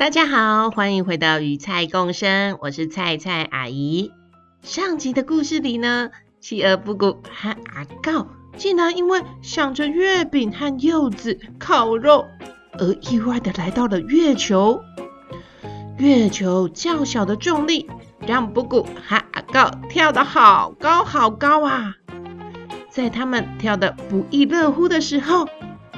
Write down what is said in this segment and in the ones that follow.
大家好，欢迎回到与菜共生，我是菜菜阿姨。上集的故事里呢，企鹅布谷和阿告竟然因为想着月饼和柚子烤肉，而意外的来到了月球。月球较小的重力让布谷和阿告跳得好高好高啊！在他们跳得不亦乐乎的时候，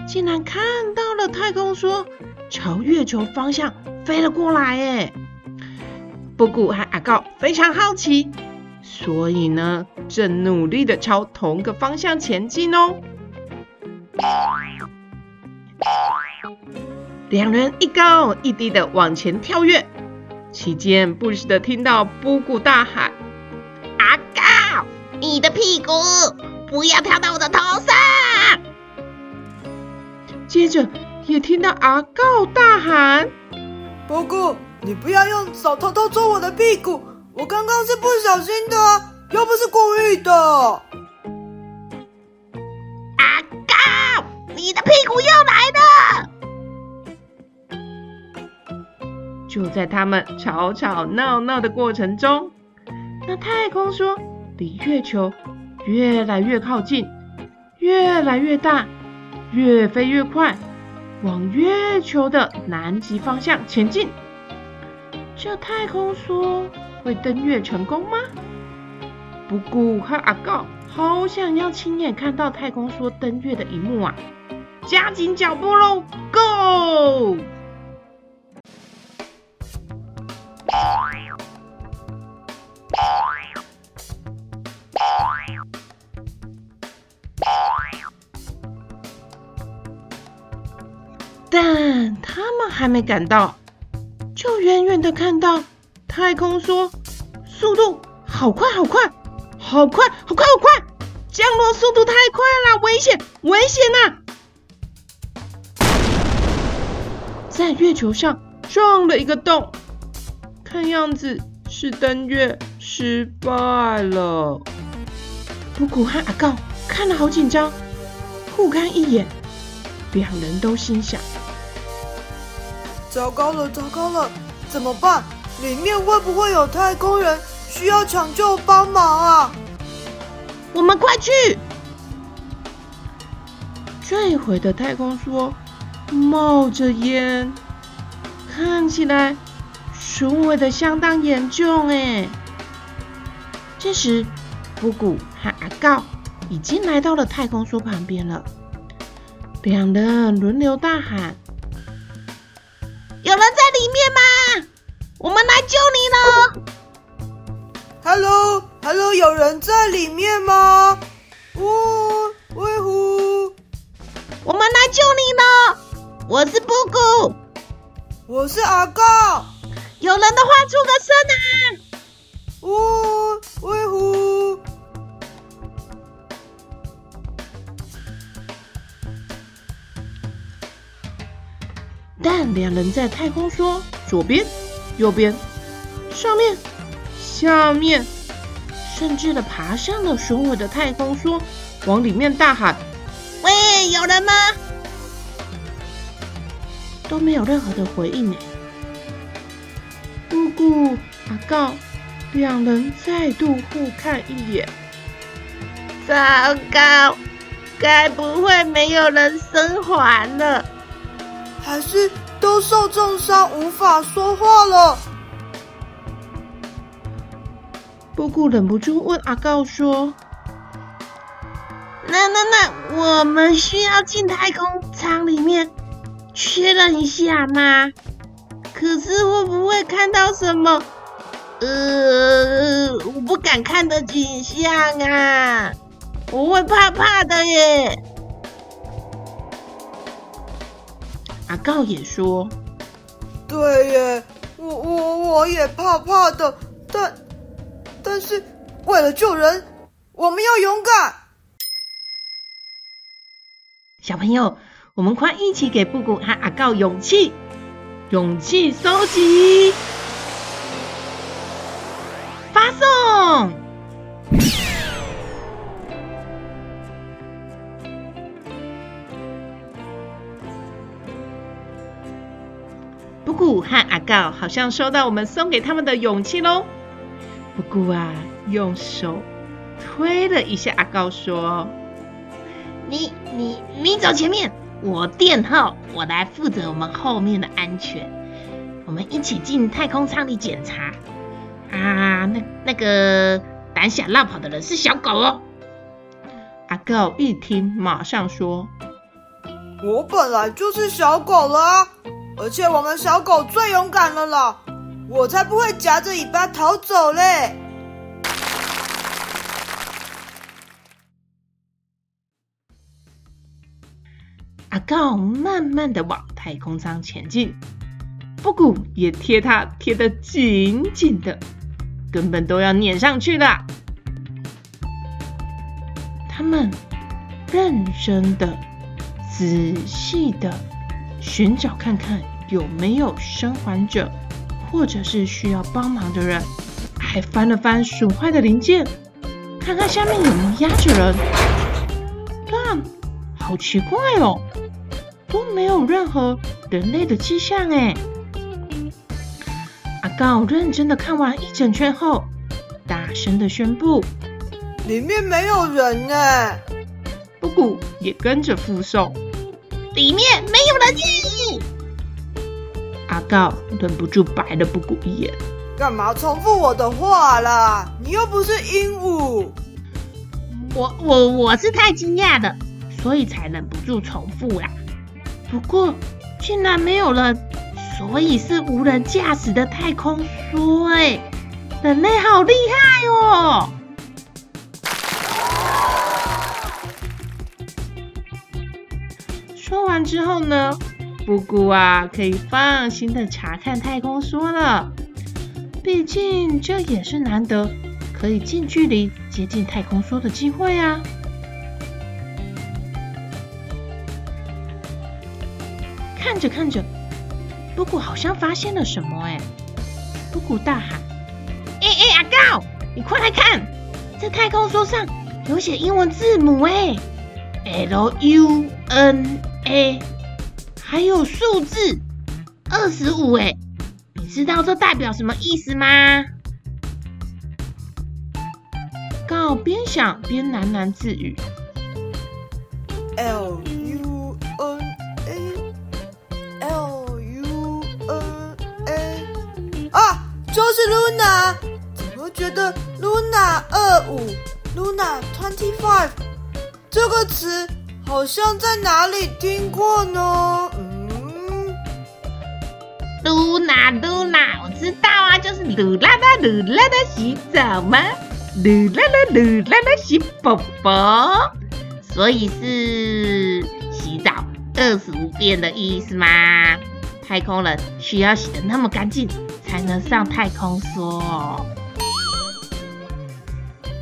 竟然看到了太空梭朝月球方向飞了过来，哎，布谷和阿告非常好奇，所以呢，正努力的朝同个方向前进哦。两人一高一低的往前跳跃，期间不时的听到布谷大喊：“阿告，你的屁股不要跳到我的头上！”接着也听到阿告大喊。布谷，你不要用手偷偷戳我的屁股，我刚刚是不小心的，又不是故意的。阿高，你的屁股又来了！就在他们吵吵闹闹的过程中，那太空梭离月球越来越靠近，越来越大，越飞越快。往月球的南极方向前进，这太空梭会登月成功吗？布谷和阿告好想要亲眼看到太空梭登月的一幕啊！加紧脚步喽，Go！他们还没赶到，就远远的看到太空梭速度好快好快，好快好快好快，降落速度太快了，危险危险呐！在月球上撞了一个洞，看样子是登月失败了。布谷和阿告看了好紧张，互看一眼，两人都心想。糟糕了，糟糕了，怎么办？里面会不会有太空人需要抢救帮忙啊？我们快去！坠毁的太空梭冒着烟，看起来损毁的相当严重哎。这时，布谷和阿告已经来到了太空梭旁边了，两人轮流大喊。里面吗？我们来救你了。Hello，Hello，有人在里面吗？呜，威呼！我们来救你了。我是布谷，我是阿告。有人的话出个声啊！呜，威呼！但两人在太空梭左边、右边、上面、下面，甚至的爬上了雄伟的太空梭，往里面大喊：“喂，有人吗？”都没有任何的回应呢。布谷、阿告两人再度互看一眼，糟糕，该不会没有人生还了？还是都受重伤，无法说话了。布谷忍不住问阿告说：“那、那、那，我们需要进太空舱里面确认一下吗？可是会不会看到什么？呃，我不敢看的景象啊，我会怕怕的耶。”阿告也说：“对耶，我我我也怕怕的，但但是为了救人，我们要勇敢。小朋友，我们快一起给布谷和阿告勇气，勇气收集，发送。和阿告好像收到我们送给他们的勇气喽。布谷啊，用手推了一下阿告，说：“你你你走前面，我垫后，我来负责我们后面的安全。我们一起进太空舱里检查。啊，那那个胆小乱跑的人是小狗哦。”阿告一听，马上说：“我本来就是小狗啦啊。”而且我们小狗最勇敢了啦，我才不会夹着尾巴逃走嘞！阿告慢慢的往太空舱前进，布谷也贴他贴得紧紧的，根本都要粘上去了。他们认真的、仔细的。寻找看看有没有生还者，或者是需要帮忙的人，还翻了翻损坏的零件，看看下面有没有压着人。但好奇怪哦，都没有任何人类的迹象哎。阿告认真的看完一整圈后，大声的宣布：“里面没有人哎。”布谷也跟着附送。里面没有人！阿告忍不住白了布谷一眼。干嘛重复我的话啦？你又不是鹦鹉。我我我是太惊讶了，所以才忍不住重复啦。不过竟然没有人，所以是无人驾驶的太空梭哎！人类好厉害哦！完之后呢，布谷啊可以放心的查看太空梭了。毕竟这也是难得可以近距离接近太空梭的机会啊。看着看着，布谷好像发现了什么哎！布谷大喊：“哎哎，阿告，你快来看，这太空梭上有写英文字母哎，L U N。” A，还有数字二十五哎，你知道这代表什么意思吗？告边想边喃喃自语：L U N A，L U N A，啊，就是 Luna，怎么觉得 Luna 二五，Luna twenty five 这个词？好像在哪里听过呢？嗯，噜那噜那，我知道啊，就是噜啦啦噜啦啦洗澡吗？噜啦啦噜啦啦洗宝宝，所以是洗澡二十五遍的意思吗？太空人需要洗得那么干净，才能上太空说。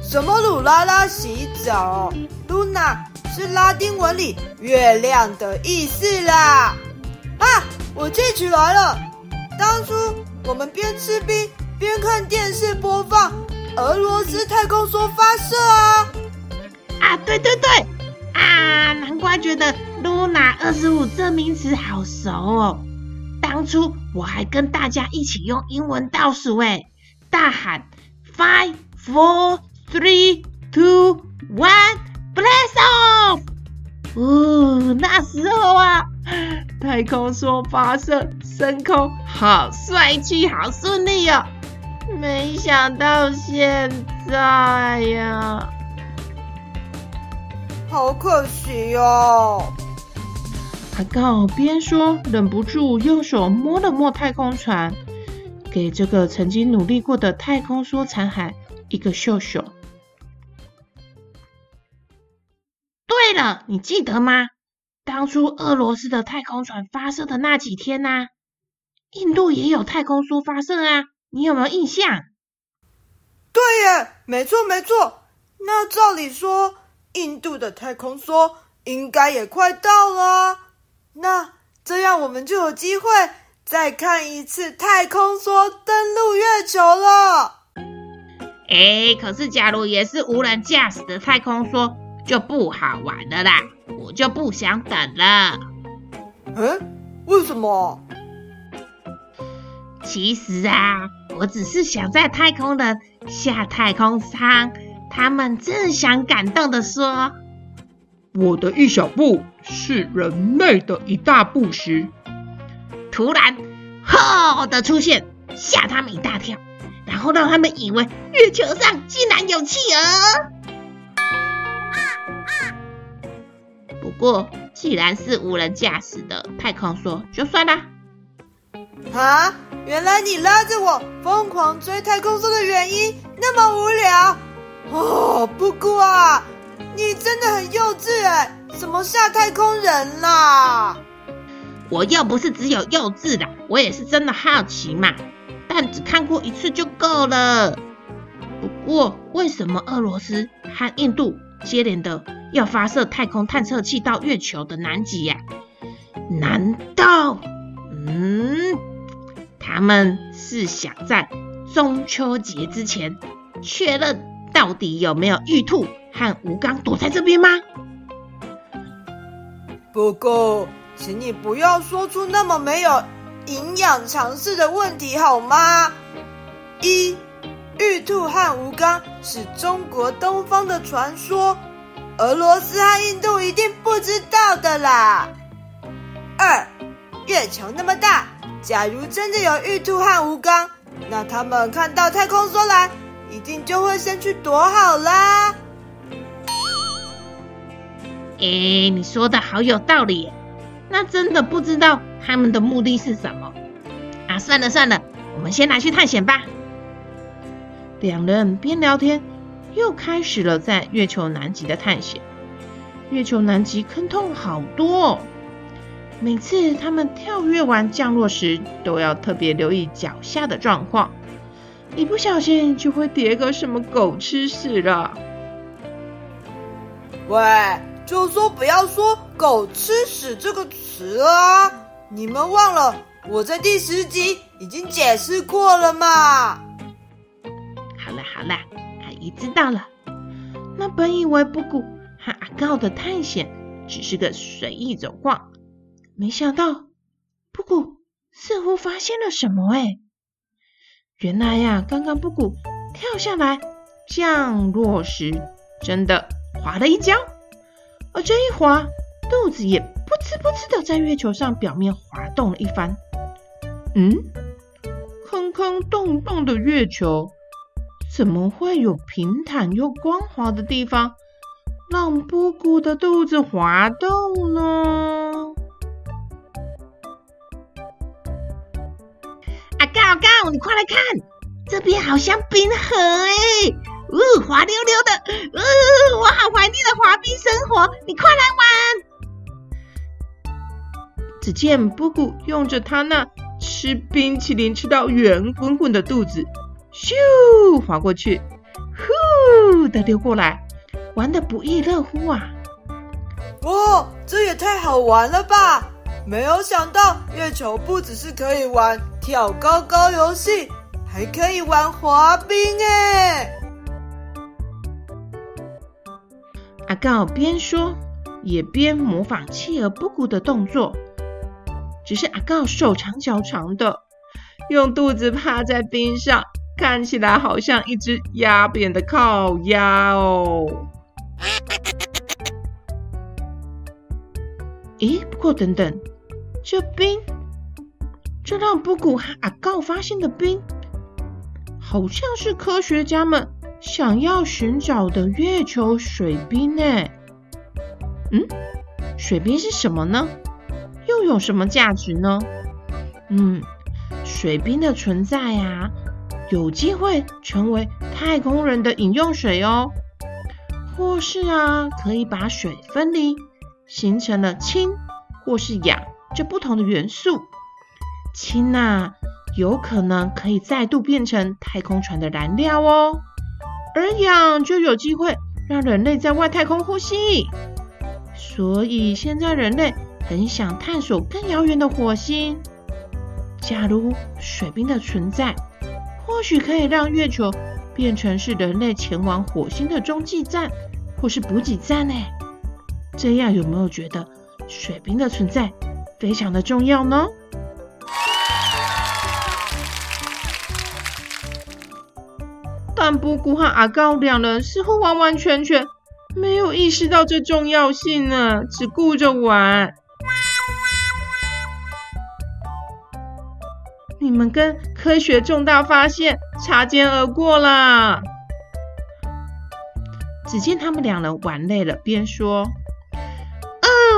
什么噜啦啦洗澡？噜那。是拉丁文里“月亮”的意思啦！啊，我记起来了，当初我们边吃冰边看电视播放俄罗斯太空梭发射啊！啊，对对对，啊，难怪觉得 “Luna 二十五”这名词好熟哦。当初我还跟大家一起用英文倒数，哎，大喊 “Five, four, three, two, one”。Blast off！哦，那时候啊，太空梭发射升空，好帅气，好顺利哦。没想到现在呀，好可惜哦。阿告边说，忍不住用手摸了摸太空船，给这个曾经努力过的太空梭残骸一个秀秀。对了，你记得吗？当初俄罗斯的太空船发射的那几天呢、啊？印度也有太空梭发射啊，你有没有印象？对耶，没错没错。那照理说，印度的太空梭应该也快到了。那这样我们就有机会再看一次太空梭登陆月球了。哎，可是假如也是无人驾驶的太空梭，就不好玩了啦。我就不想等了。嗯，为什么？其实啊，我只是想在太空人下太空舱，他们正想感动的说：“我的一小步是人类的一大步时，突然“吼”的出现，吓他们一大跳，然后让他们以为月球上竟然有企鹅。过，既然是无人驾驶的太空梭，就算啦。啊，原来你拉着我疯狂追太空梭的原因那么无聊哦！不过啊，你真的很幼稚哎，什么下太空人啦？我又不是只有幼稚的，我也是真的好奇嘛。但只看过一次就够了。不过，为什么俄罗斯和印度接连的要发射太空探测器到月球的南极呀？难道，嗯，他们是想在中秋节之前确认到底有没有玉兔和吴刚躲在这边吗？不过，请你不要说出那么没有营养常识的问题好吗？一，玉兔和吴刚是中国东方的传说，俄罗斯和印度一定不知道的啦。二，月球那么大，假如真的有玉兔和吴刚，那他们看到太空梭来，一定就会先去躲好啦。哎，你说的好有道理，那真的不知道他们的目的是什么啊？算了算了，我们先拿去探险吧。两人边聊天，又开始了在月球南极的探险。月球南极坑洞好多哦，每次他们跳跃完降落时，都要特别留意脚下的状况，一不小心就会跌个什么狗吃屎了。喂，就说不要说“狗吃屎”这个词啊！你们忘了我在第十集已经解释过了嘛？好啦，阿姨知道了。那本以为布谷和阿告的探险只是个随意走逛，没想到布谷似乎发现了什么。哎，原来呀，刚刚布谷跳下来降落时，真的滑了一跤，而这一滑，肚子也噗哧噗呲的在月球上表面滑动了一番。嗯，坑坑洞洞的月球。怎么会有平坦又光滑的地方，让波谷的肚子滑动呢？阿告阿告，你快来看，这边好像冰河哎，呜，滑溜溜的，呜，我好怀念的滑冰生活，你快来玩。只见波谷用着他那吃冰淇淋吃到圆滚滚的肚子。咻，滑过去，呼的溜过来，玩的不亦乐乎啊！哇，这也太好玩了吧！没有想到月球不只是可以玩跳高高游戏，还可以玩滑冰哎！阿告边说也边模仿企鹅布谷的动作，只是阿告手长脚长的，用肚子趴在冰上。看起来好像一只压扁的烤鸭哦。咦，不过等等，这冰，这让布谷和阿告发现的冰，好像是科学家们想要寻找的月球水冰呢。嗯，水冰是什么呢？又有什么价值呢？嗯，水冰的存在呀。有机会成为太空人的饮用水哦，或是啊，可以把水分离，形成了氢或是氧这不同的元素，氢啊，有可能可以再度变成太空船的燃料哦，而氧就有机会让人类在外太空呼吸。所以现在人类很想探索更遥远的火星。假如水冰的存在，或许可以让月球变成是人类前往火星的中继站，或是补给站呢？这样有没有觉得水冰的存在非常的重要呢？但布谷和阿高两人似乎完完全全没有意识到这重要性呢，只顾着玩。你们跟科学重大发现擦肩而过啦！只见他们两人玩累了，边说：“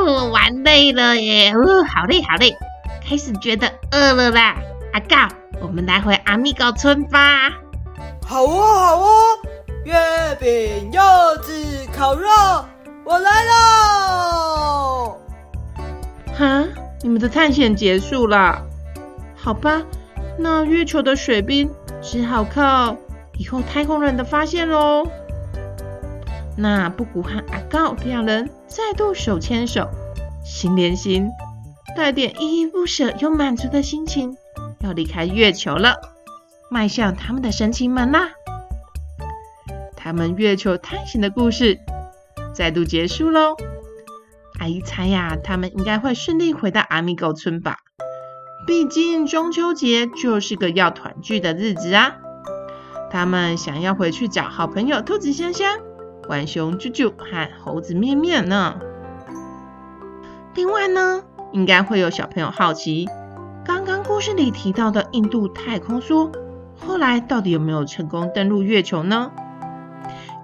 哦，玩累了耶，哦，好累好累，开始觉得饿了啦。阿告，我们来回阿密高村吧。”“好哦，好哦，月饼、柚子、烤肉，我来喽！”“哈，你们的探险结束了？好吧。”那月球的水冰只好靠以后太空人的发现喽。那布谷和阿告两人再度手牵手，心连心，带点依依不舍又满足的心情，要离开月球了，迈向他们的神奇门啦。他们月球探险的故事再度结束喽。阿姨猜呀，他们应该会顺利回到阿米狗村吧。毕竟中秋节就是个要团聚的日子啊！他们想要回去找好朋友兔子香香、浣熊啾啾和猴子面面呢。另外呢，应该会有小朋友好奇，刚刚故事里提到的印度太空梭，后来到底有没有成功登陆月球呢？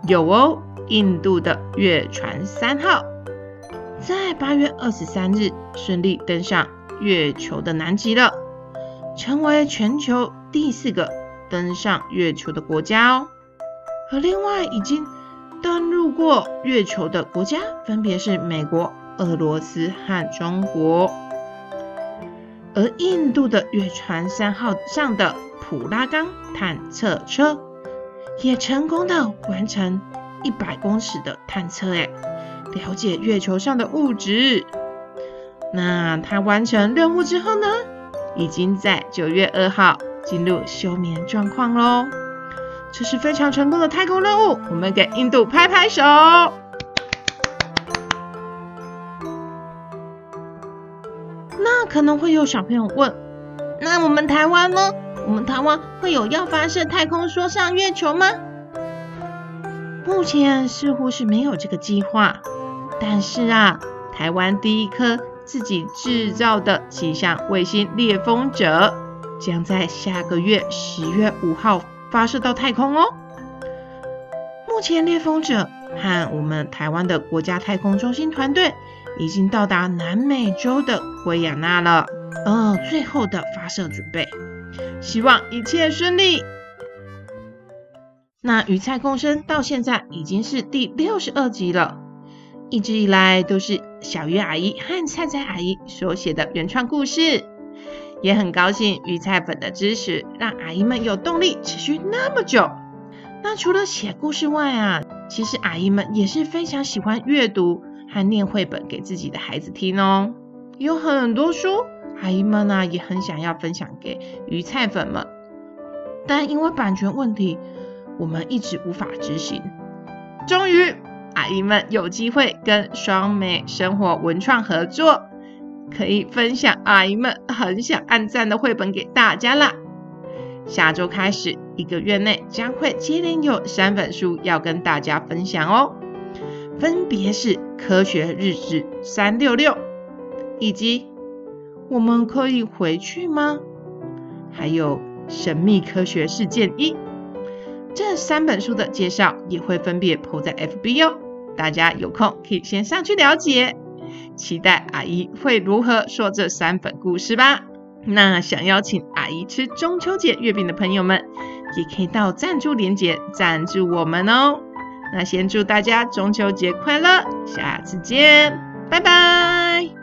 有哦，印度的月船三号在八月二十三日顺利登上。月球的南极了，成为全球第四个登上月球的国家哦。而另外已经登陆过月球的国家，分别是美国、俄罗斯和中国。而印度的月船三号上的普拉冈探测车，也成功的完成一百公尺的探测，哎，了解月球上的物质。那他完成任务之后呢，已经在九月二号进入休眠状况喽。这是非常成功的太空任务，我们给印度拍拍手。那可能会有小朋友问，那我们台湾呢？我们台湾会有要发射太空梭上月球吗？目前似乎是没有这个计划，但是啊，台湾第一颗。自己制造的气象卫星猎风者将在下个月十月五号发射到太空哦。目前猎风者和我们台湾的国家太空中心团队已经到达南美洲的圭亚那了，呃，最后的发射准备，希望一切顺利。那鱼菜共生到现在已经是第六十二集了。一直以来都是小鱼阿姨和菜菜阿姨所写的原创故事，也很高兴鱼菜粉的支持，让阿姨们有动力持续那么久。那除了写故事外啊，其实阿姨们也是非常喜欢阅读和念绘本给自己的孩子听哦。有很多书，阿姨们呢也很想要分享给鱼菜粉们，但因为版权问题，我们一直无法执行。终于。阿姨们有机会跟双美生活文创合作，可以分享阿姨们很想按赞的绘本给大家啦。下周开始，一个月内将会接连有三本书要跟大家分享哦，分别是《科学日志三六六》以及《我们可以回去吗》，还有《神秘科学事件一》。这三本书的介绍也会分别 po 在 FB 哦。大家有空可以先上去了解，期待阿姨会如何说这三本故事吧。那想邀请阿姨吃中秋节月饼的朋友们，也可以到赞助链接赞助我们哦。那先祝大家中秋节快乐，下次见，拜拜。